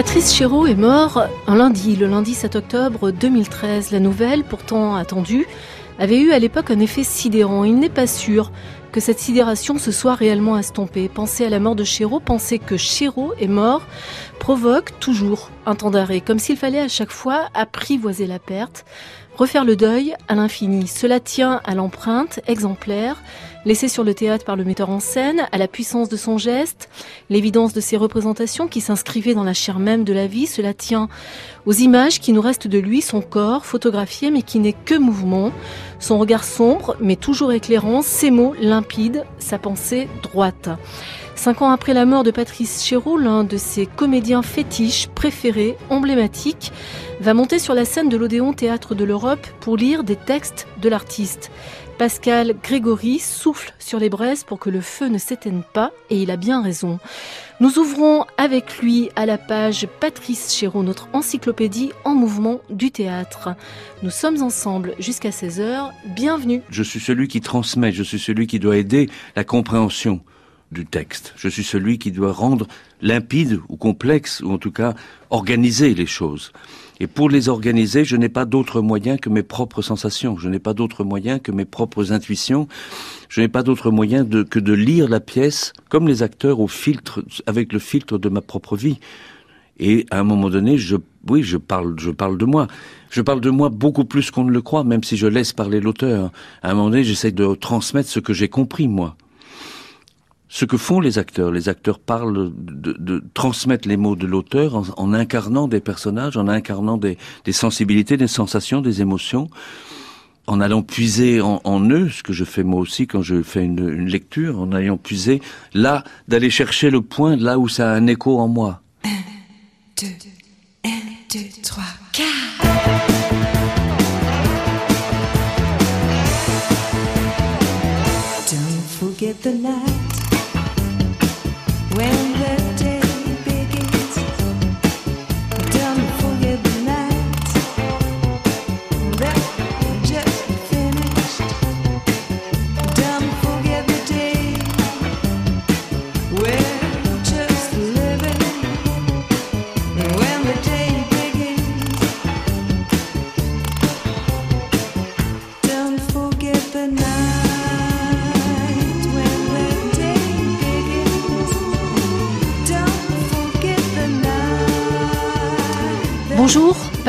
Patrice Chéreau est mort un lundi, le lundi 7 octobre 2013. La nouvelle, pourtant attendue, avait eu à l'époque un effet sidérant. Il n'est pas sûr que cette sidération se soit réellement estompée. Penser à la mort de Chéreau, penser que Chéreau est mort, provoque toujours un temps d'arrêt, comme s'il fallait à chaque fois apprivoiser la perte, refaire le deuil à l'infini. Cela tient à l'empreinte exemplaire laissée sur le théâtre par le metteur en scène, à la puissance de son geste, l'évidence de ses représentations qui s'inscrivaient dans la chair même de la vie. Cela tient aux images qui nous restent de lui, son corps photographié mais qui n'est que mouvement, son regard sombre mais toujours éclairant, ses mots limpides, sa pensée droite. Cinq ans après la mort de Patrice Chéreau, l'un de ses comédiens fétiches, préférés, emblématiques, va monter sur la scène de l'Odéon Théâtre de l'Europe pour lire des textes de l'artiste. Pascal Grégory souffle sur les braises pour que le feu ne s'éteigne pas, et il a bien raison. Nous ouvrons avec lui à la page Patrice Chéreau, notre encyclopédie en mouvement du théâtre. Nous sommes ensemble jusqu'à 16h. Bienvenue. Je suis celui qui transmet, je suis celui qui doit aider la compréhension du texte. Je suis celui qui doit rendre limpide ou complexe, ou en tout cas organiser les choses. Et pour les organiser, je n'ai pas d'autre moyen que mes propres sensations, je n'ai pas d'autre moyen que mes propres intuitions, je n'ai pas d'autre moyen de, que de lire la pièce comme les acteurs au filtre, avec le filtre de ma propre vie. Et à un moment donné, je, oui, je parle, je parle de moi. Je parle de moi beaucoup plus qu'on ne le croit, même si je laisse parler l'auteur. À un moment donné, j'essaie de transmettre ce que j'ai compris, moi ce que font les acteurs. Les acteurs parlent de, transmettre les mots de l'auteur en, incarnant des personnages, en incarnant des, sensibilités, des sensations, des émotions, en allant puiser en, eux, ce que je fais moi aussi quand je fais une, lecture, en allant puiser là, d'aller chercher le point là où ça a un écho en moi. Un, deux, forget the. When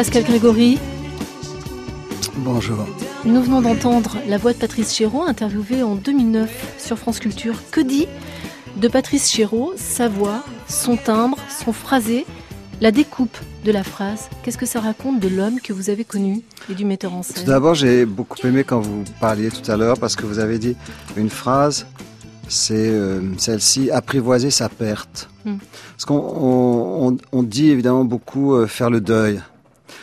Pascal Grégory. Bonjour. Nous venons d'entendre la voix de Patrice Chéreau, interviewée en 2009 sur France Culture. Que dit de Patrice Chéreau sa voix, son timbre, son phrasé, la découpe de la phrase? Qu'est-ce que ça raconte de l'homme que vous avez connu et du metteur en Tout scène d'abord, j'ai beaucoup aimé quand vous parliez tout à l'heure parce que vous avez dit une phrase, c'est euh, celle-ci, apprivoiser sa perte. Hmm. Parce qu'on on, on- on dit évidemment beaucoup euh, faire le deuil.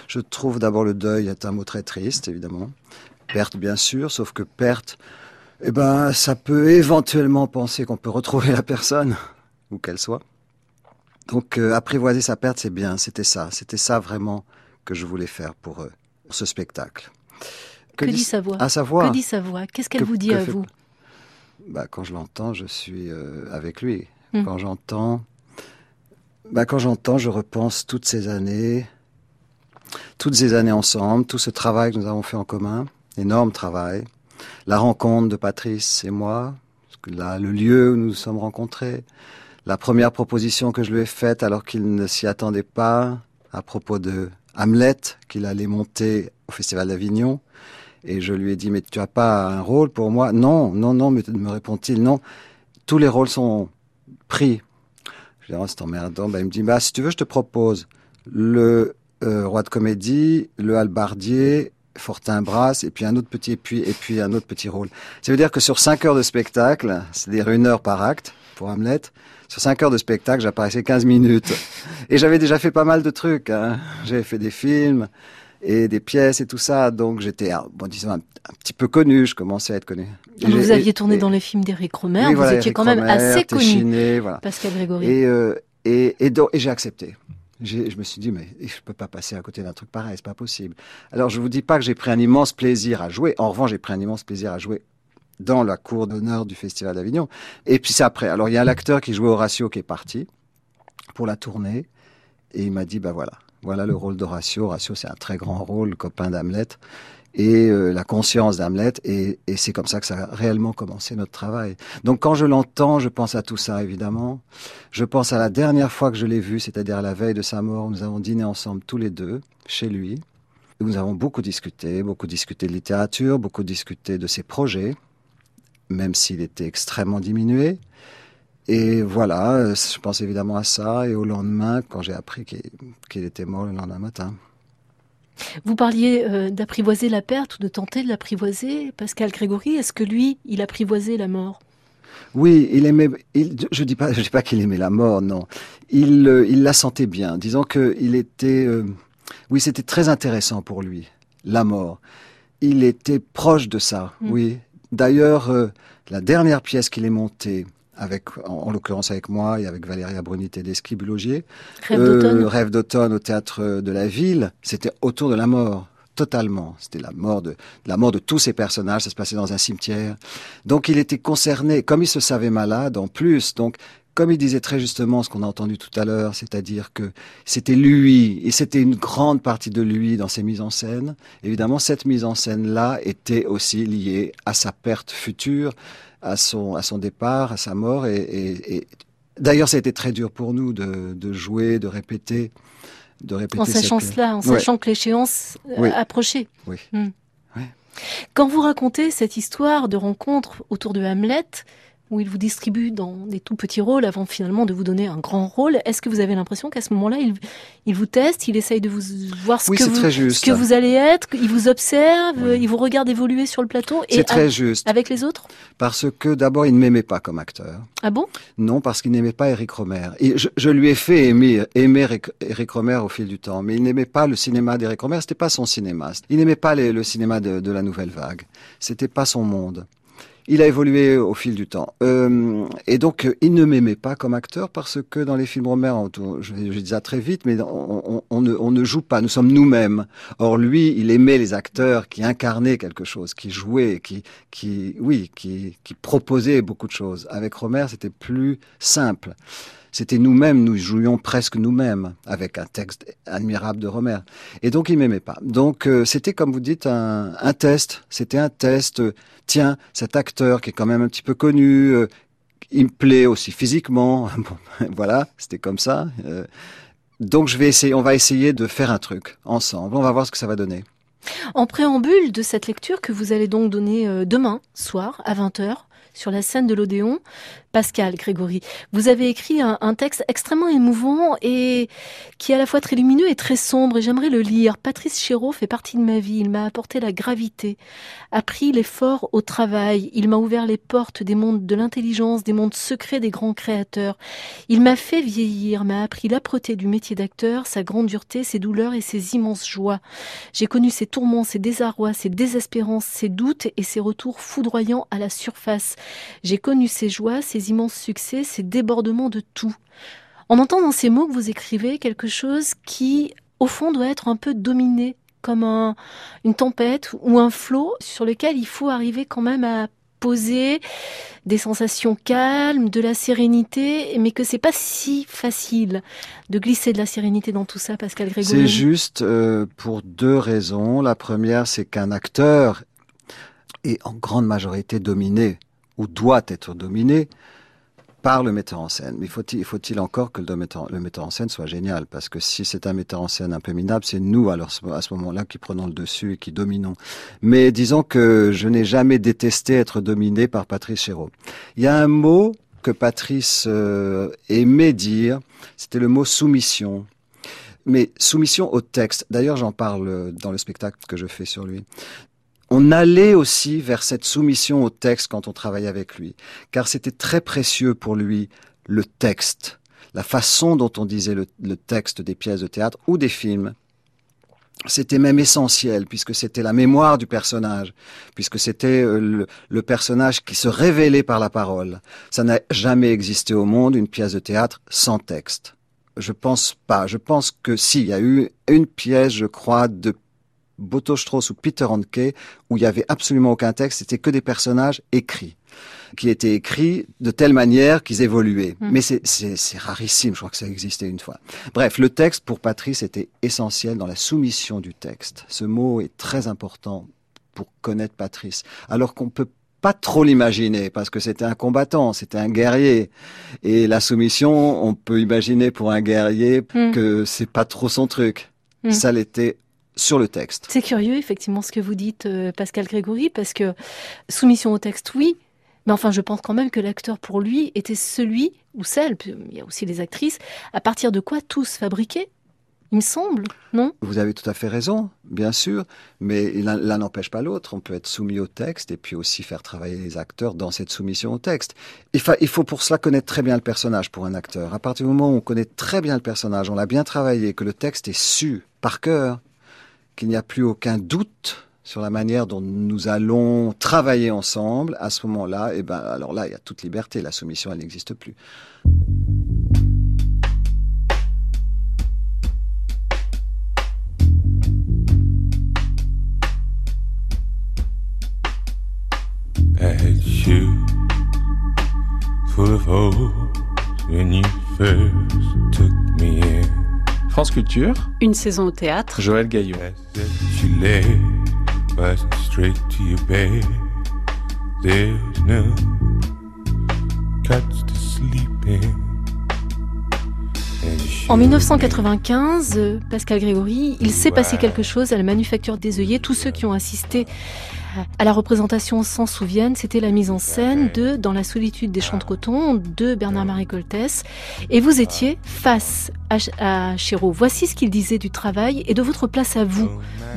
Je trouve d'abord le deuil est un mot très triste, évidemment. Perte, bien sûr, sauf que perte, eh ben, ça peut éventuellement penser qu'on peut retrouver la personne, où qu'elle soit. Donc, euh, apprivoiser sa perte, c'est bien, c'était ça. C'était ça vraiment que je voulais faire pour, euh, pour ce spectacle. Que dit sa voix? À sa voix. Que dit sa voix? Qu'est-ce qu'elle Que- vous dit à fait- vous? Bah, quand je l'entends, je suis euh, avec lui. Hmm. Quand j'entends, bah, quand j'entends, je repense toutes ces années, toutes ces années ensemble, tout ce travail que nous avons fait en commun, énorme travail, la rencontre de Patrice et moi, là, le lieu où nous nous sommes rencontrés, la première proposition que je lui ai faite alors qu'il ne s'y attendait pas, à propos de Hamlet, qu'il allait monter au Festival d'Avignon. Et je lui ai dit, mais tu as pas un rôle pour moi? Non, non, non, me, me répond-il, non. Tous les rôles sont pris. Je dis, oh, c'est emmerdant. Ben, il me dit, bah, si tu veux, je te propose le euh, Roi de Comédie, le Halbardier, Fortinbras, et puis un autre petit, et puis, et puis un autre petit rôle. Ça veut dire que sur cinq heures de spectacle, c'est-à-dire une heure par acte pour Hamlet, sur cinq heures de spectacle, j'apparaissais 15 minutes. Et j'avais déjà fait pas mal de trucs. Hein. J'avais fait des films. et des pièces et tout ça. Donc j'étais, ah, bon, disons, un, petit peu connu. Je commençais à être connu. Et vous aviez tourné dans les films d'Éric Romer. Oui, vous voilà, étiez Eric quand même Romer, assez connu, voilà. Pascal Grégory. Et, euh, et, et j'ai accepté. Je me suis dit, mais je peux pas passer à côté d'un truc pareil, c'est pas possible. Alors, je vous dis pas que j'ai pris un immense plaisir à jouer. En revanche, j'ai pris un immense plaisir à jouer dans la cour d'honneur du Festival d'Avignon. Et puis c'est après. Alors, il y a l'acteur qui jouait Horatio qui est parti pour la tournée. Et il m'a dit, bah voilà, voilà le rôle d'Horatio. Horatio, c'est un très grand rôle, le copain d'Hamlet. Et euh, la conscience d'Hamlet. Et, c'est comme ça que ça a réellement commencé notre travail. Donc quand je l'entends, je pense à tout ça, évidemment. Je pense à la dernière fois que je l'ai vu, c'est-à-dire la veille de sa mort. Nous avons dîné ensemble tous les deux, chez lui. Nous avons beaucoup discuté, beaucoup discuté de littérature, beaucoup discuté de ses projets, même s'il était extrêmement diminué. Et voilà, euh, je pense évidemment à ça. Et au lendemain, quand j'ai appris qu'il était mort le lendemain matin. Vous parliez euh, d'apprivoiser la perte ou de tenter de l'apprivoiser. Pascal Grégory, est-ce que lui, il apprivoisait la mort? Oui, il aimait. Il, je dis pas, je dis pas qu'il aimait la mort, non. Il, euh, il la sentait bien. Disons que il était. euh, oui, c'était très intéressant pour lui, la mort. Il était proche de ça. Mm. Oui. D'ailleurs, euh, la dernière pièce qu'il ait montée, avec, en, en l'occurrence avec moi et avec Valéria Bruni Tedeschi, Bulogier, Rêve euh, d'automne Rêve d'automne au théâtre de la ville, c'était autour de la mort. Totalement. C'était la mort de, la mort de tous ces personnages. Ça se passait dans un cimetière. Donc, il était concerné. Comme il se savait malade, en plus. Donc, comme il disait très justement ce qu'on a entendu tout à l'heure, c'est-à-dire que c'était lui, et c'était une grande partie de lui dans ses mises en scène. Évidemment, cette mise en scène-là était aussi liée à sa perte future, à son, à son départ, à sa mort. Et, et, et d'ailleurs, ça a été très dur pour nous de, de jouer, de répéter, de répéter En sachant cette- cela, en Ouais. sachant que l'échéance euh, Oui. approchait. Oui. Hmm. Ouais. Quand vous racontez cette histoire de rencontre autour de Hamlet, où il vous distribue dans des tout petits rôles avant finalement de vous donner un grand rôle, est-ce que vous avez l'impression qu'à ce moment-là, il, il vous teste, il essaye de vous voir ce, Oui, que, vous, ce que vous allez être, il vous observe, Oui. il vous regarde évoluer sur le plateau et C'est très a- juste. avec les autres? Parce que d'abord, il ne m'aimait pas comme acteur. Ah bon? Non, parce qu'il n'aimait pas Eric Romer. Et je, je lui ai fait aimer, aimer Eric, Eric Romer au fil du temps, mais il n'aimait pas le cinéma d'Eric Romer. C'était pas son cinéma. Il n'aimait pas les- le cinéma de, de la nouvelle vague. C'était pas son monde. Il a évolué au fil du temps. Euh, et donc, il ne m'aimait pas comme acteur parce que dans les films Romer, je, je dis ça très vite, mais on ne joue pas. Nous sommes nous-mêmes. Or, lui, il aimait les acteurs qui incarnaient quelque chose, qui jouaient, qui, qui, oui, qui, qui proposaient beaucoup de choses. Avec Romer, c'était plus simple. C'était nous-mêmes, nous jouions presque nous-mêmes avec un texte admirable de Romer. Et donc, il m'aimait pas. Donc, euh, c'était, comme vous dites, un, test. C'était un test. euh, tiens, cet acteur qui est quand même un petit peu connu, euh, il me plaît aussi physiquement. Voilà, c'était comme ça. Donc, je vais essayer, on va essayer de faire un truc ensemble. On va voir ce que ça va donner. En préambule de cette lecture que vous allez donc donner demain soir à 20h sur la scène de l'Odéon, Pascal Grégory, vous avez écrit un, texte extrêmement émouvant et qui est à la fois très lumineux et très sombre et j'aimerais le lire. Patrice Chéreau fait partie de ma vie, il m'a apporté la gravité, appris l'effort au travail, il m'a ouvert les portes des mondes de l'intelligence, des mondes secrets des grands créateurs. Il m'a fait vieillir, m'a appris l'âpreté du métier d'acteur, sa grande dureté, ses douleurs et ses immenses joies. J'ai connu ses tourments, ses désarrois, ses désespérances, ses doutes et ses retours foudroyants à la surface. J'ai connu ses joies, ses immenses succès, ses débordements de tout. On entend dans ces mots que vous écrivez quelque chose qui, au fond, doit être un peu dominé, comme un- une tempête ou un flot sur lequel il faut arriver quand même à poser des sensations calmes, de la sérénité, mais que c'est pas si facile de glisser de la sérénité dans tout ça, Pascal Grégory. C'est juste euh, pour deux raisons. La première, c'est qu'un acteur est en grande majorité dominé ou doit être dominé par le metteur en scène. Mais faut-il encore que le metteur, le metteur en scène soit génial? Parce que si c'est un metteur en scène un peu minable, c'est nous alors à ce moment-là qui prenons le dessus et qui dominons. Mais disons que je n'ai jamais détesté être dominé par Patrice Chéreau. Il y a un mot que Patrice euh, aimait dire, c'était le mot soumission mais soumission au texte. D'ailleurs, j'en parle dans le spectacle que je fais sur lui. On allait aussi vers cette soumission au texte quand on travaillait avec lui, car c'était très précieux pour lui le texte, la façon dont on disait le, texte des pièces de théâtre ou des films. c'était même essentiel puisque c'était la mémoire du personnage, puisque c'était euh, le, le, personnage qui se révélait par la parole. Ça n'a jamais existé au monde une pièce de théâtre sans texte. Je pense pas. Je pense que si, il y a eu une pièce, je crois, de Boto Strauss ou Peter Handke où il y avait absolument aucun texte, c'était que des personnages écrits qui étaient écrits de telle manière qu'ils évoluaient. Mm. Mais c'est rarissime, je crois que ça existait une fois. Bref, le texte pour Patrice était essentiel dans la soumission du texte. Ce mot est très important pour connaître Patrice. Alors qu'on peut pas trop l'imaginer parce que c'était un combattant, c'était un guerrier. Et la soumission, on peut imaginer pour un guerrier mm. que c'est pas trop son truc. Mm. Ça l'était sur le texte. C'est curieux, effectivement, ce que vous dites, euh, Pascal Grégory, parce que soumission au texte, oui, mais enfin, je pense quand même que l'acteur, pour lui, était celui, ou celle, il y a aussi les actrices, à partir de quoi tous fabriquaient il me semble, non? Vous avez tout à fait raison, bien sûr, mais l'un n'empêche pas l'autre. On peut être soumis au texte et puis aussi faire travailler les acteurs dans cette soumission au texte. Il, il faut pour cela connaître très bien le personnage pour un acteur. À partir du moment où on connaît très bien le personnage, on l'a bien travaillé, que le texte est su par cœur, qu'il n'y a plus aucun doute sur la manière dont nous allons travailler ensemble, à ce moment-là, et eh ben, alors là, il y a toute liberté. La soumission, elle n'existe plus. France Culture. Une saison au théâtre. Joël Gaillot. En 1995, Pascal Grégory, il s'est passé quelque chose à la Manufacture des œillets. Tous ceux qui ont assisté à la représentation s'en souviennent, c'était la mise en scène de Dans la solitude des champs de coton de Bernard-Marie Coltès. Et vous étiez face à, Chéreau. Voici ce qu'il disait du travail et de votre place à vous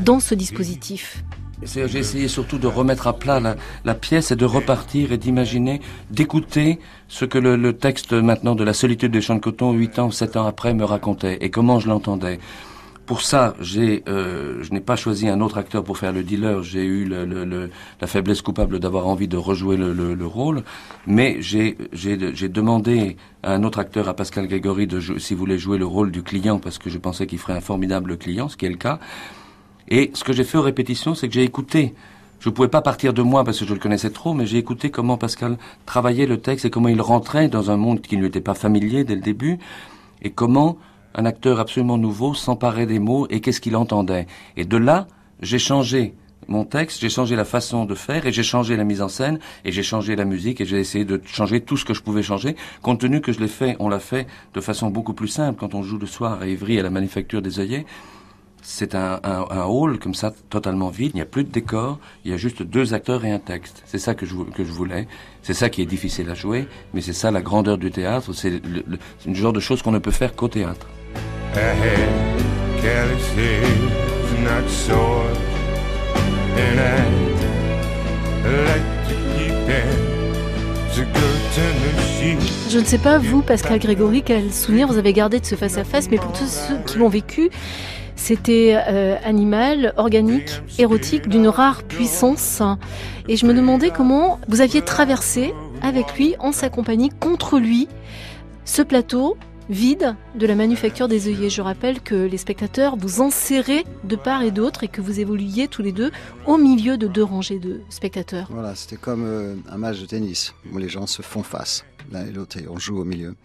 dans ce dispositif. J'ai essayé surtout de remettre à plat la, pièce et de repartir et d'imaginer, d'écouter ce que le, le, texte maintenant de la solitude des champs de coton, huit ans ou sept ans après, me racontait et comment je l'entendais pour ça, j'ai, euh, je n'ai pas choisi un autre acteur pour faire le dealer. J'ai eu la faiblesse coupable d'avoir envie de rejouer le, rôle, mais j'ai, j'ai, demandé à un autre acteur, à Pascal Grégory, de s'il voulait jouer le rôle du client, parce que je pensais qu'il ferait un formidable client, ce qui est le cas. Et ce que j'ai fait aux répétitions, c'est que j'ai écouté. Je ne pouvais pas partir de moi parce que je le connaissais trop, mais j'ai écouté comment Pascal travaillait le texte et comment il rentrait dans un monde qui ne lui était pas familier dès le début, et comment un acteur absolument nouveau s'emparait des mots et qu'est-ce qu'il entendait. Et de là, j'ai changé mon texte, j'ai changé la façon de faire et j'ai changé la mise en scène et j'ai changé la musique et j'ai essayé de changer tout ce que je pouvais changer, compte tenu que je l'ai fait, on l'a fait de façon beaucoup plus simple quand on joue le soir à Ivry à la Manufacture des œillets. C'est un, hall comme ça, totalement vide. Il n'y a plus de décor. Il y a juste deux acteurs et un texte. C'est ça que je, voulais. C'est ça qui est difficile à jouer, mais c'est ça la grandeur du théâtre. C'est le genre de choses qu'on ne peut faire qu'au théâtre. Je ne sais pas, vous, Pascal Grégory, quel souvenir vous avez gardé de ce face-à-face, mais pour tous ceux qui l'ont vécu, c'était euh, animal, organique, érotique, d'une rare puissance. Et je me demandais comment vous aviez traversé avec lui, en sa compagnie, contre lui, ce plateau vide de la manufacture des œillets. Je rappelle que les spectateurs vous enserraient de part et d'autre et que vous évoluiez tous les deux au milieu de deux rangées de spectateurs. Voilà, c'était comme euh, un match de tennis où les gens se font face l'un et l'autre et on joue au milieu.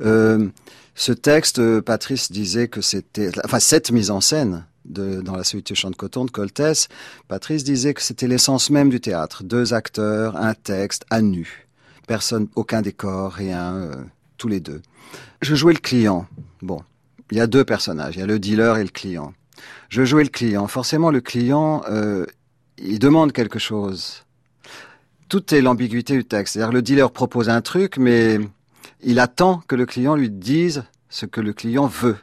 Euh, ce texte, euh, Patrice disait que c'était, enfin cette mise en scène de, dans la solitude champ de coton de Coltès, Patrice disait que c'était l'essence même du théâtre. Deux acteurs, un texte, à nu. Personne, aucun décor, rien, tous les deux. Je jouais le client. Bon, il y a deux personnages, il y a le dealer et le client. Je jouais le client. Forcément, le client, euh, il demande quelque chose. Tout est l'ambiguïté du texte. C'est-à-dire, le dealer propose un truc, mais il attend que le client lui dise ce que le client veut.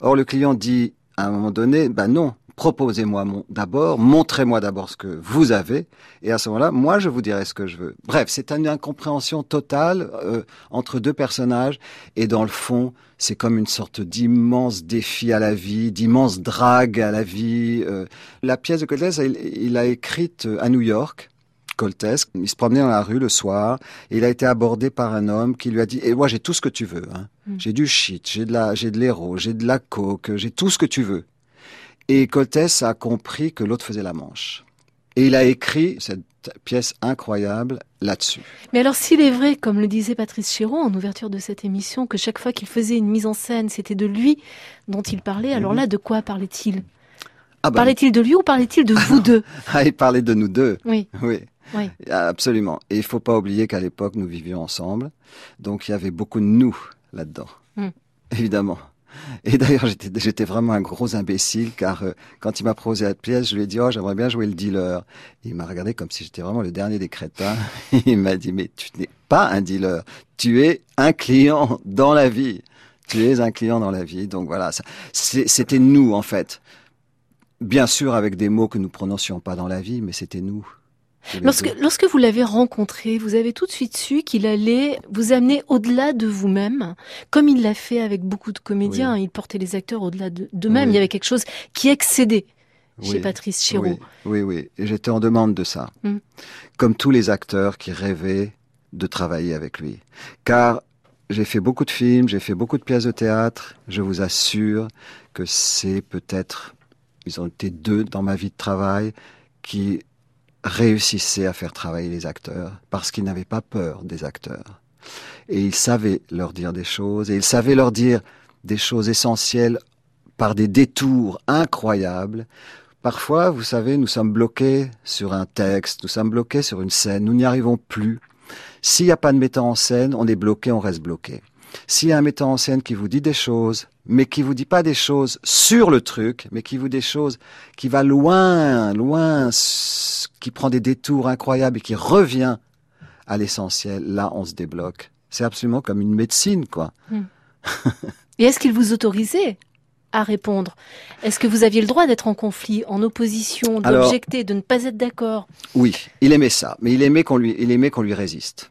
Or, le client dit, à un moment donné, ben non, proposez-moi mon- d'abord, montrez-moi d'abord ce que vous avez, et à ce moment-là, moi, je vous dirai ce que je veux. Bref, c'est une incompréhension totale euh, entre deux personnages, et dans le fond, c'est comme une sorte d'immense défi à la vie, d'immense drague à la vie. euh. La pièce de Coltès, il, il a écrite euh, à New York. Coltès, il se promenait dans la rue le soir, et il a été abordé par un homme qui lui a dit, et moi j'ai tout ce que tu veux, hein. Mm. j'ai du shit, j'ai de la, j'ai de l'héros, j'ai de la coke, j'ai tout ce que tu veux. Et Coltès a compris que l'autre faisait la manche. Et il a écrit cette pièce incroyable là-dessus. Mais alors, s'il est vrai, comme le disait Patrice Chéreau en ouverture de cette émission, que chaque fois qu'il faisait une mise en scène, c'était de lui dont il parlait, alors là, de quoi parlait-il? Ah bah, Parlait-il de lui ou parlait-il de vous deux? Ah, il parlait de nous deux. Oui, Oui. Oui. Absolument. Et il faut pas oublier qu'à l'époque, nous vivions ensemble. Donc, il y avait beaucoup de nous là-dedans. Mm. Évidemment. Et d'ailleurs, j'étais, vraiment un gros imbécile car euh, quand il m'a proposé la pièce, je lui ai dit, oh, j'aimerais bien jouer le dealer. Et il m'a regardé comme si j'étais vraiment le dernier des crétins. il m'a dit, mais tu n'es pas un dealer. Tu es un client dans la vie. Tu es un client dans la vie. Donc voilà, c'était nous, en fait. Bien sûr, avec des mots que nous prononcions pas dans la vie, mais c'était nous. Lorsque, lorsque vous l'avez rencontré, vous avez tout de suite su qu'il allait vous amener au-delà de vous-même, comme il l'a fait avec beaucoup de comédiens. Il portait les acteurs au-delà de- d'eux-mêmes. Oui. Il y avait quelque chose qui excédait chez. Patrice Chéreau. Oui, oui, oui. Et j'étais en demande de ça. Mm. Comme tous les acteurs qui rêvaient de travailler avec lui. Car j'ai fait beaucoup de films, j'ai fait beaucoup de pièces de théâtre. Je vous assure que c'est peut-être, ils ont été deux dans ma vie de travail qui réussissaient à faire travailler les acteurs parce qu'ils n'avaient pas peur des acteurs. Et ils savaient leur dire des choses et ils savaient leur dire des choses essentielles par des détours incroyables Parfois, vous savez, nous sommes bloqués sur un texte, nous sommes bloqués sur une scène, nous n'y arrivons plus. S'il n'y a pas de metteur en scène, on est bloqué, on reste bloqué. S'il y a un metteur en scène qui vous dit des choses, mais qui vous dit pas des choses sur le truc, mais qui vous dit des choses qui va loin, loin, qui prend des détours incroyables et qui revient à l'essentiel, là, on se débloque. C'est absolument comme une médecine, quoi. Et est-ce qu'il vous autorisait à répondre? Est-ce que vous aviez le droit d'être en conflit, en opposition, d'objecter, de ne pas être d'accord? Oui, il aimait ça, mais il aimait qu'on lui, il aimait qu'on lui résiste.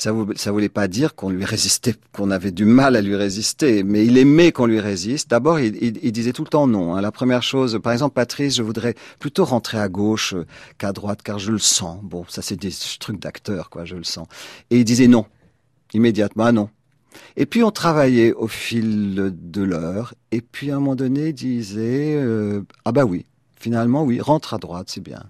Ça, ça voulait pas dire qu'on lui résistait, qu'on avait du mal à lui résister, mais il aimait qu'on lui résiste. D'abord, il, disait tout le temps non. hein. La première chose, par exemple, Patrice, je voudrais plutôt rentrer à gauche qu'à droite, car je le sens. Bon, ça c'est des trucs d'acteur, quoi, je le sens. Et il disait non, immédiatement, ah non. Et puis on travaillait au fil de l'heure, et puis à un moment donné, il disait euh, ah bah oui, finalement oui, rentre à droite, c'est bien.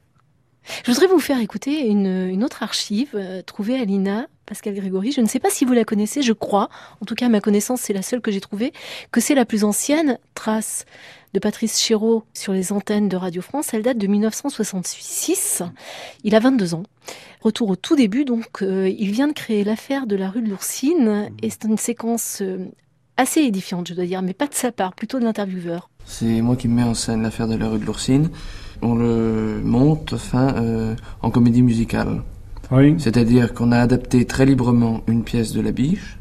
Je voudrais vous faire écouter une, une autre archive euh, trouvée à l'INA, Pascal Grégory. Je ne sais pas si vous la connaissez, je crois, en tout cas à ma connaissance c'est la seule que j'ai trouvée, que c'est la plus ancienne trace de Patrice Chéreau sur les antennes de Radio France. Elle date de 1966. Il a 22 ans. Retour au tout début, donc euh, il vient de créer l'affaire de la rue de l'Oursine et c'est une séquence euh, assez édifiante, je dois dire, mais pas de sa part, plutôt de l'intervieweur. C'est moi qui mets en scène l'affaire de la rue de l'Oursine. On le monte enfin euh, en comédie musicale. Oui. C'est-à-dire qu'on a adapté très librement une pièce de La Biche,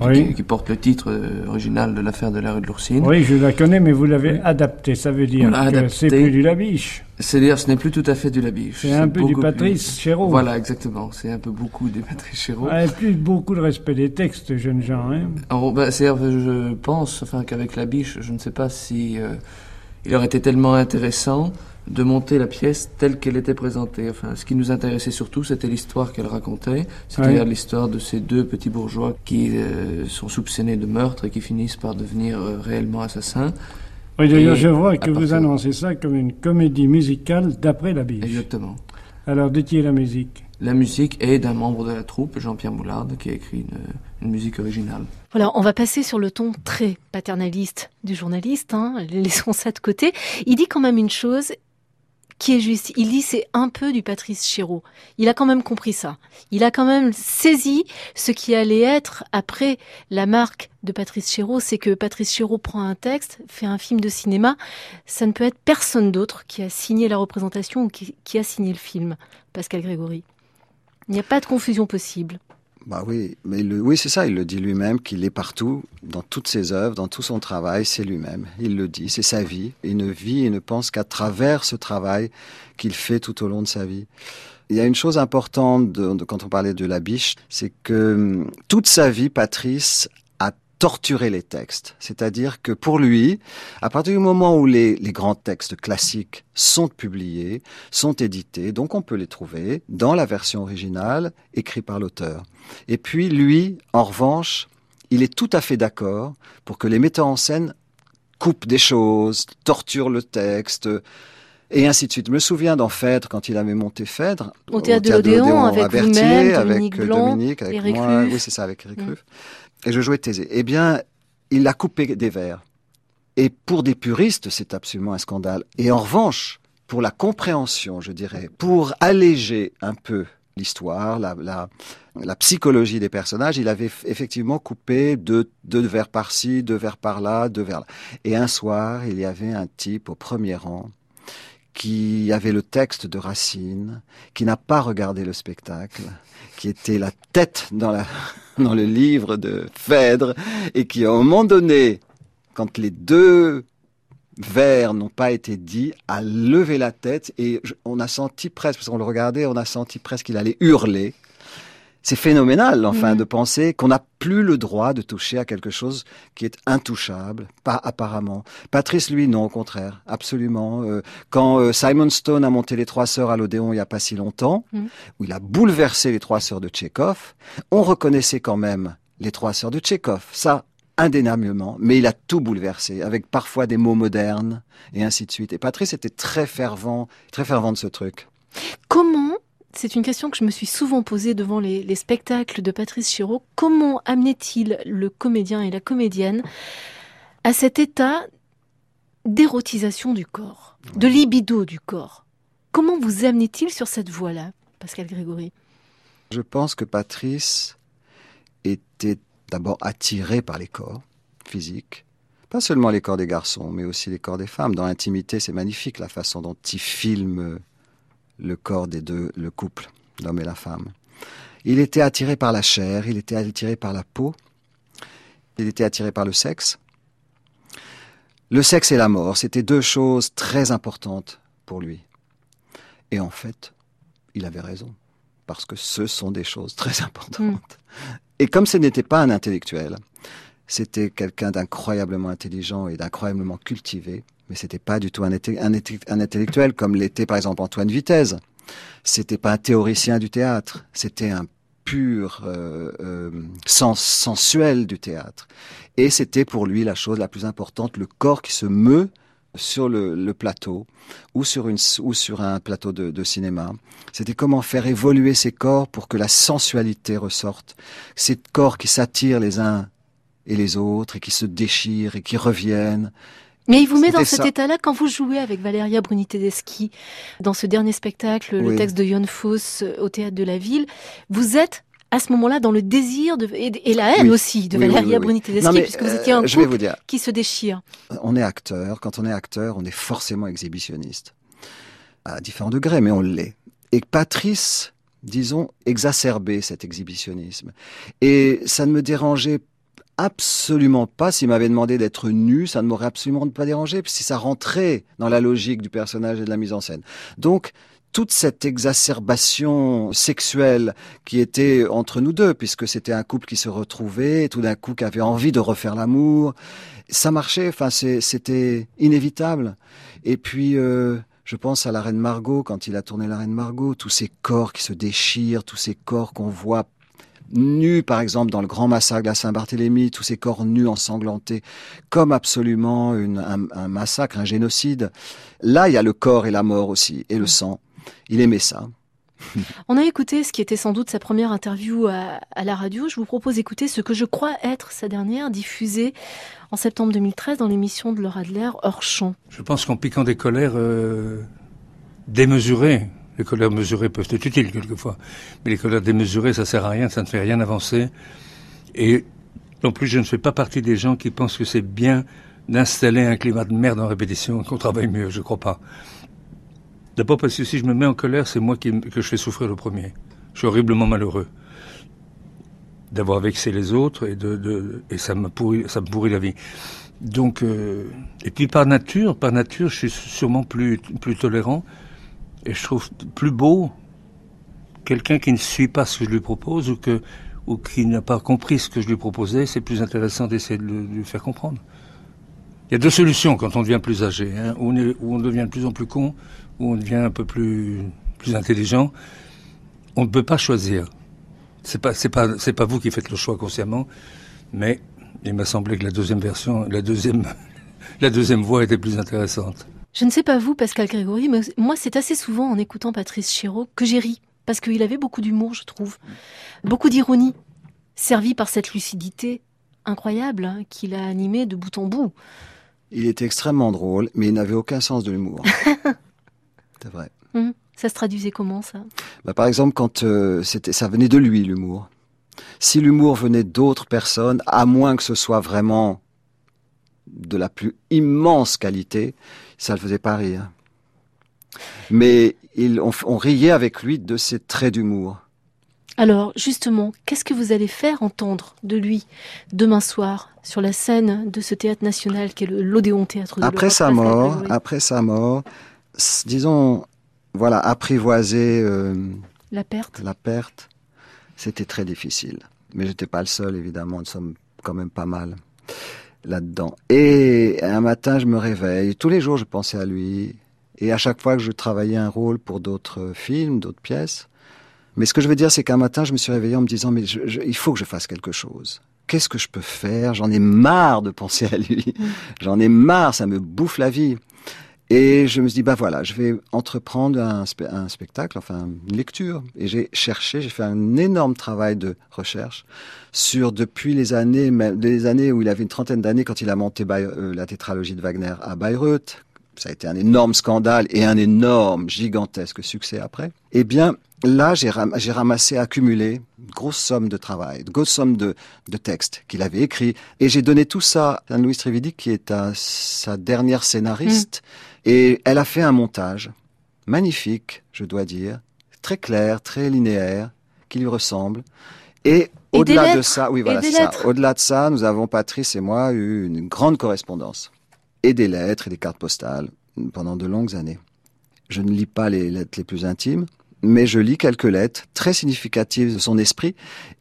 Oui. qui, qui porte le titre euh, original de l'affaire de la rue de l'Oursine. Oui, je la connais, mais vous l'avez adaptée. Ça veut dire que c'est plus du Labiche. C'est-à-dire ce n'est plus tout à fait du La Biche. C'est un peu du Patrice plus- Chéreau. Voilà, exactement. C'est un peu beaucoup du Patrice Chéreau. Ouais, plus beaucoup de respect des textes, jeunes gens. Hein. Alors, c'est, je pense enfin, qu'avec La Biche, je ne sais pas si euh, il aurait été tellement intéressant de monter la pièce telle qu'elle était présentée. Enfin, ce qui nous intéressait surtout, c'était l'histoire qu'elle racontait, c'est-à-dire l'histoire de ces deux petits bourgeois qui euh, sont soupçonnés de meurtre et qui finissent par devenir euh, réellement assassins. Oui, d'ailleurs, je vois que vous annoncez ça comme une comédie musicale d'après Labiche. Exactement. Alors, de qui est la musique? La musique est d'un membre de la troupe, Jean-Pierre Moulard, qui a écrit une, une musique originale. Voilà, on va passer sur le ton très paternaliste du journaliste, hein, laissons ça de côté. Il dit quand même une chose qui est juste. Il dit c'est un peu du Patrice Chéreau. Il a quand même compris ça. Il a quand même saisi ce qui allait être après la marque de Patrice Chéreau, c'est que Patrice Chéreau prend un texte, fait un film de cinéma, ça ne peut être personne d'autre qui a signé la représentation ou qui, qui a signé le film, Pascal Grégory. Il n'y a pas de confusion possible. Bah oui, mais le- oui, c'est ça, il le dit lui-même, qu'il est partout, dans toutes ses œuvres, dans tout son travail, c'est lui-même. Il le dit, c'est sa vie. Il ne vit et ne pense qu'à travers ce travail qu'il fait tout au long de sa vie. Il y a une chose importante de- de- quand on parlait de la biche, c'est que hum, toute sa vie, Patrice a torturé les textes. C'est-à-dire que pour lui, à partir du moment où les, les grands textes classiques sont publiés, sont édités, donc on peut les trouver dans la version originale écrite par l'auteur. Et puis lui, en revanche, il est tout à fait d'accord pour que les metteurs en scène coupent des choses, torturent le texte, et ainsi de suite. Je me souviens dans Phèdre, quand il avait monté Phèdre, Au théâtre de l'Odéon, avec Berthier, avec Dominique euh, Blanc, avec Eric moi, Ruff. oui c'est ça, avec Eric Mm. Ruff. Et je jouais Thésée. Eh bien, il a coupé des vers. Et pour des puristes, c'est absolument un scandale. Et en revanche, pour la compréhension, je dirais, pour alléger un peu l'histoire, la, la, psychologie des personnages, il avait effectivement coupé deux, deux vers par-ci, deux vers par-là, deux vers là. Et un soir, il y avait un type au premier rang qui avait le texte de Racine, qui n'a pas regardé le spectacle, qui était la tête dans, le livre de Phèdre, et qui, à un moment donné, quand les deux vers n'ont pas été dits, a levé la tête, et on a senti presque, parce qu'on le regardait, on a senti presque qu'il allait hurler. C'est phénoménal, enfin, Mhm. de penser qu'on n'a plus le droit de toucher à quelque chose qui est intouchable, pas apparemment. Patrice, lui, non, au contraire, absolument. Euh, quand euh, Simon Stone a monté les Trois Sœurs à l'Odéon il n'y a pas si longtemps, Mhm. où il a bouleversé les Trois Sœurs de Tchekhov, on reconnaissait quand même les Trois Sœurs de Tchekhov. Ça, indéniablement, mais il a tout bouleversé, avec parfois des mots modernes, et ainsi de suite. Et Patrice était très fervent, très fervent de ce truc. Comment, c'est une question que je me suis souvent posée devant les, les spectacles de Patrice Chéreau, comment amenait-il le comédien et la comédienne à cet état d'érotisation du corps, de libido du corps? Comment vous amenait-il sur cette voie-là, Pascal Grégory? Je pense que Patrice était d'abord attiré par les corps physiques. Pas seulement les corps des garçons, mais aussi les corps des femmes. Dans l'intimité, c'est magnifique la façon dont il filme le corps des deux, le couple, l'homme et la femme. Il était attiré par la chair, il était attiré par la peau, il était attiré par le sexe. Le sexe et la mort, c'était deux choses très importantes pour lui. Et en fait, il avait raison parce que ce sont des choses très importantes. Et comme ce n'était pas un intellectuel, c'était quelqu'un d'incroyablement intelligent et d'incroyablement cultivé, mais c'était pas du tout un, intellectuel comme l'était par exemple Antoine Vitesse. C'était pas un théoricien du théâtre, c'était un pur euh, euh, sens sensuel du théâtre. Et c'était pour lui la chose la plus importante, le corps qui se meut sur le, plateau ou sur, une, ou sur un plateau de, de cinéma. C'était comment faire évoluer ces corps pour que la sensualité ressorte. Ces corps qui s'attirent les uns et les autres et qui se déchirent et qui reviennent. Mais il vous met dans cet ça. état-là quand vous jouez avec Valeria Bruni Tedeschi dans ce dernier spectacle, le texte de Yon Foss euh, au théâtre de la ville. Vous êtes à ce moment-là dans le désir de, et, et la haine Oui. aussi de Oui, oui. Bruni Tedeschi, puisque vous euh, étiez un vais couple dire, qui se déchire. on est acteur. Quand on est acteur, on est forcément exhibitionniste. À différents degrés, mais on l'est. Et Patrice, disons, exacerbait cet exhibitionnisme. Et ça ne me dérangeait absolument pas. S'il m'avait demandé d'être nu, ça ne m'aurait absolument pas dérangé, si ça rentrait dans la logique du personnage et de la mise en scène. Donc, toute cette exacerbation sexuelle qui était entre nous deux, puisque c'était un couple qui se retrouvait, et tout d'un coup qui avait envie de refaire l'amour, ça marchait. Enfin, c'était inévitable. Et puis, euh, je pense à la Reine Margot quand il a tourné la Reine Margot, tous ces corps qui se déchirent, tous ces corps qu'on voit nus, par exemple, dans le grand massacre de la Saint-Barthélemy, tous ces corps nus ensanglantés, comme absolument une- un, un massacre, un génocide. Là, il y a le corps et la mort aussi, et le sang. Il aimait ça. On a écouté ce qui était sans doute sa première interview à, à la radio. Je vous propose d'écouter ce que je crois être sa dernière, diffusée en septembre 2013 dans l'émission de Laura Adler, Hors Champ. Je pense qu'en piquant des colères euh, démesurées, les colères mesurées peuvent être utiles quelquefois, mais les colères démesurées, ça sert à rien, ça ne fait rien avancer. Et non plus, je ne fais pas partie des gens qui pensent que c'est bien d'installer un climat de merde en répétition qu'on travaille mieux, je crois pas. D'abord parce que si je me mets en colère, c'est moi qui, que je fais souffrir le premier. Je suis horriblement malheureux. d'avoir vexé les autres et ça me pourrit la vie. Donc euh, et puis par nature, par nature, je suis sûrement plus tolérant et je trouve plus beau quelqu'un qui ne suit pas ce que je lui propose ou que ou qui n'a pas compris ce que je lui proposais, c'est plus intéressant d'essayer de, lui faire comprendre. Il y a deux solutions quand on devient plus âgé, hein, où, on où on devient de plus en plus con, où on devient un peu plus plus intelligent. On ne peut pas choisir. C'est pas pas pas vous qui faites le choix consciemment, mais il m'a semblé que la deuxième version, la deuxième la deuxième voie était plus intéressante. Je ne sais pas vous, Pascal Grégory, mais moi, c'est assez souvent en écoutant Patrice Chéreau que j'ai ri. Parce qu'il avait beaucoup d'humour, je trouve. Beaucoup d'ironie. Servi par cette lucidité incroyable hein, qu'il a animée de bout en bout. Il était extrêmement drôle, mais il n'avait aucun sens de l'humour. C'est vrai. Hum, Ça se traduisait comment, ça? Bah, par exemple, quand euh, c'était, ça venait de lui, l'humour. Si l'humour venait d'autres personnes, à moins que ce soit vraiment de la plus immense qualité, ça le faisait pas rire. Mais il, on, on riait avec lui de ses traits d'humour. Alors, justement, qu'est-ce que vous allez faire entendre de lui demain soir sur la scène de ce théâtre national qui est le- l'Odéon Théâtre de Après sa mort, après sa mort, disons, voilà, apprivoiser euh, La perte la perte, c'était très difficile. Mais j'étais pas le seul, évidemment. Nous sommes quand même pas mal là-dedans. Et un matin, je me réveille. Tous les jours, je pensais à lui. Et à chaque fois que je travaillais un rôle pour d'autres films, d'autres pièces. Mais ce que je veux dire, c'est qu'un matin, je me suis réveillé en me disant, mais je- je- il faut que je fasse quelque chose. Qu'est-ce que je peux faire? J'en ai marre de penser à lui. J'en ai marre, ça me bouffe la vie. Et je me suis dit, bah voilà, je vais entreprendre un, spe- un spectacle, enfin une lecture. Et j'ai cherché, j'ai fait un énorme travail de recherche sur depuis les années, même les années où il avait une trentaine d'années quand il a monté euh, la tétralogie de Wagner à Bayreuth. Ça a été un énorme scandale et un énorme, gigantesque succès après. Eh bien, là, j'ai ram- j'ai ramassé, accumulé une grosse somme de travail, une grosse somme de, de textes qu'il avait écrits. Et j'ai donné tout ça à Louise Trividi, qui est à sa dernière scénariste. Et elle a fait un montage magnifique, je dois dire, très clair, très linéaire, qui lui ressemble. Et, au-delà de ça, oui, voilà, ça. Au-delà de ça, nous avons, Patrice et moi, eu une grande correspondance. Et des lettres et des cartes postales pendant de longues années. Je ne lis pas les lettres les plus intimes, mais je lis quelques lettres très significatives de son esprit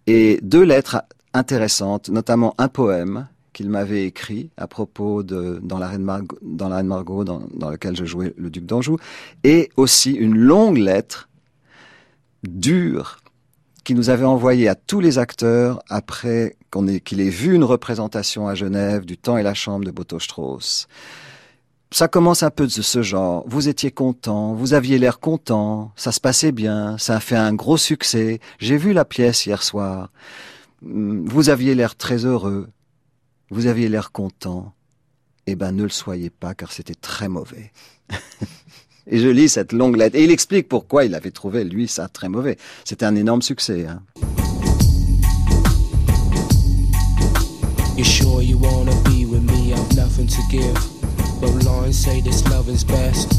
et deux lettres intéressantes, notamment un poème qu'il m'avait écrit à propos de dans la Reine Margot, dans la Reine Margot, dans, dans lequel je jouais le duc d'Anjou, et aussi une longue lettre dure qu'il nous avait envoyée à tous les acteurs après qu'on qu'il ait vu une représentation à Genève du Temps et la Chambre de Boto Strauss. Ça commence un peu de ce genre. Vous étiez content, vous aviez l'air content, ça se passait bien, ça a fait un gros succès. J'ai vu la pièce hier soir. Hum, Vous aviez l'air très heureux, vous aviez l'air content. Eh ben, ne le soyez pas, car c'était très mauvais. Et je lis cette longue lettre. Et il explique pourquoi il avait trouvé, lui, ça très mauvais. C'était un énorme succès. Hein. Nothing to give. But Lauren say this love is best.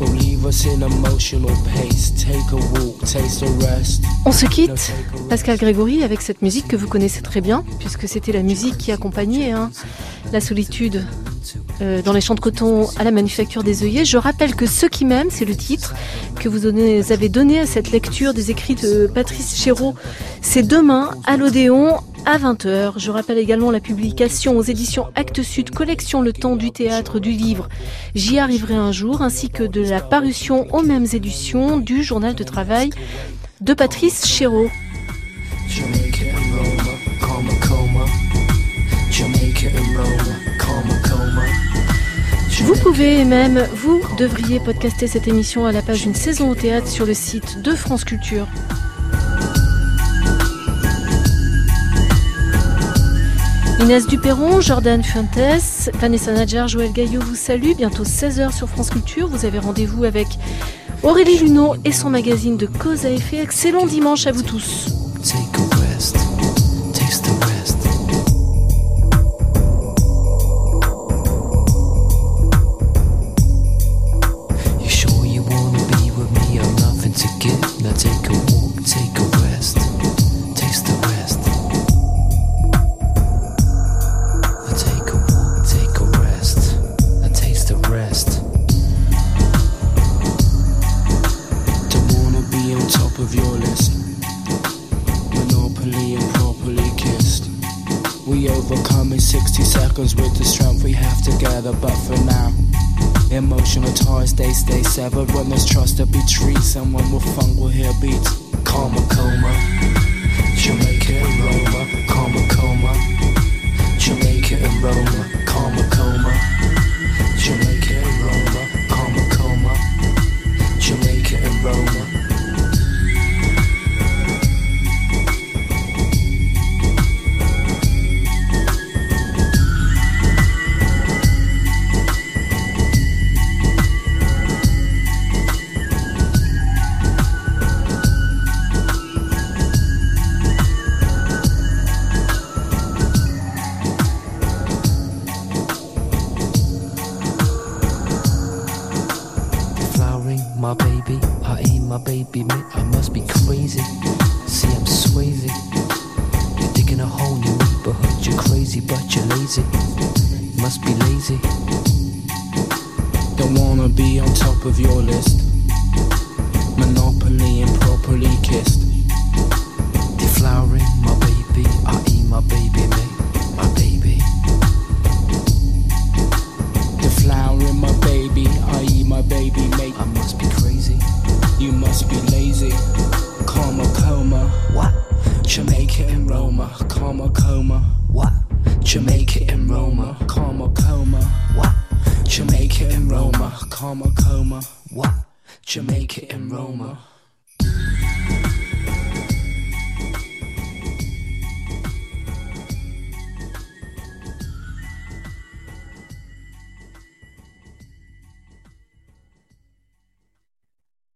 Will leave us in emotional pace. Take a walk, taste a rest. On se quitte. Pascal Grégory, avec cette musique que vous connaissez très bien, puisque c'était la musique qui accompagnait hein, la solitude euh, dans les champs de coton à la manufacture des œillets. Je rappelle que Ce qui m'aime, c'est le titre que vous donnez- avez donné à cette lecture des écrits de Patrice Chéreau. C'est demain à l'Odéon à 20h. Je rappelle également la publication aux éditions Actes Sud, collection Le Temps du théâtre, du livre J'y arriverai un jour, ainsi que de la parution aux mêmes éditions du journal de travail de Patrice Chéreau. Vous pouvez même, vous devriez podcaster cette émission à la page d'une saison au théâtre sur le site de France Culture. Inès Duperron, Jordan Fuentes, Vanessa Nadjar, Joël Gaillot vous salue. Bientôt 16h sur France Culture. Vous avez rendez-vous avec Aurélie Luneau et son magazine de cause à effet. Excellent dimanche à vous tous. Of your list. Monopoly and properly kissed. We overcome in 60 seconds with the strength we have together, but for now. Emotional ties, they stay severed when there's trust to be treated. Someone with funk will hear beats. Karma coma, Jamaica and Roma, karma coma, Jamaica and Roma, karma coma, Jamaica I ain't my baby mate. I must be crazy. See, I'm swayzy. You're digging a whole new neighborhood. You're crazy, but you're lazy. Must be lazy. Don't wanna be on top of your list. Monopoly and properly kissed. Deflowering my baby, I ain't my baby mate. My baby. Must be lazy. Karma coma. What? Jamaica and Roma. Karma coma. What? Jamaica and Roma. Karma coma. What? Jamaica and Roma. Karma coma. What? Jamaica.